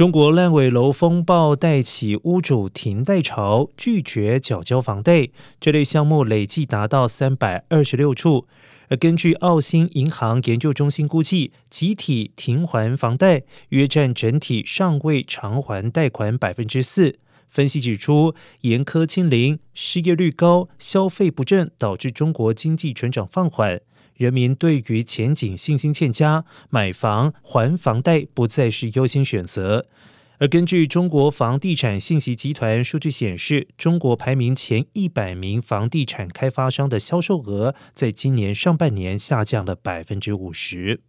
中国烂尾楼风暴带起屋主停贷潮，拒绝缴交房贷，这类项目累计达到三百二十六处。而根据澳新银行研究中心估计，集体停还房贷约占整体尚未偿还贷款百分之四。分析指出，严苛清零、失业率高、消费不振，导致中国经济成长放缓。人民对于前景信心欠佳，买房还房贷不再是优先选择。而根据中国房地产信息集团数据显示，中国排名前一百名房地产开发商的销售额，在今年上半年下降了百分之五十。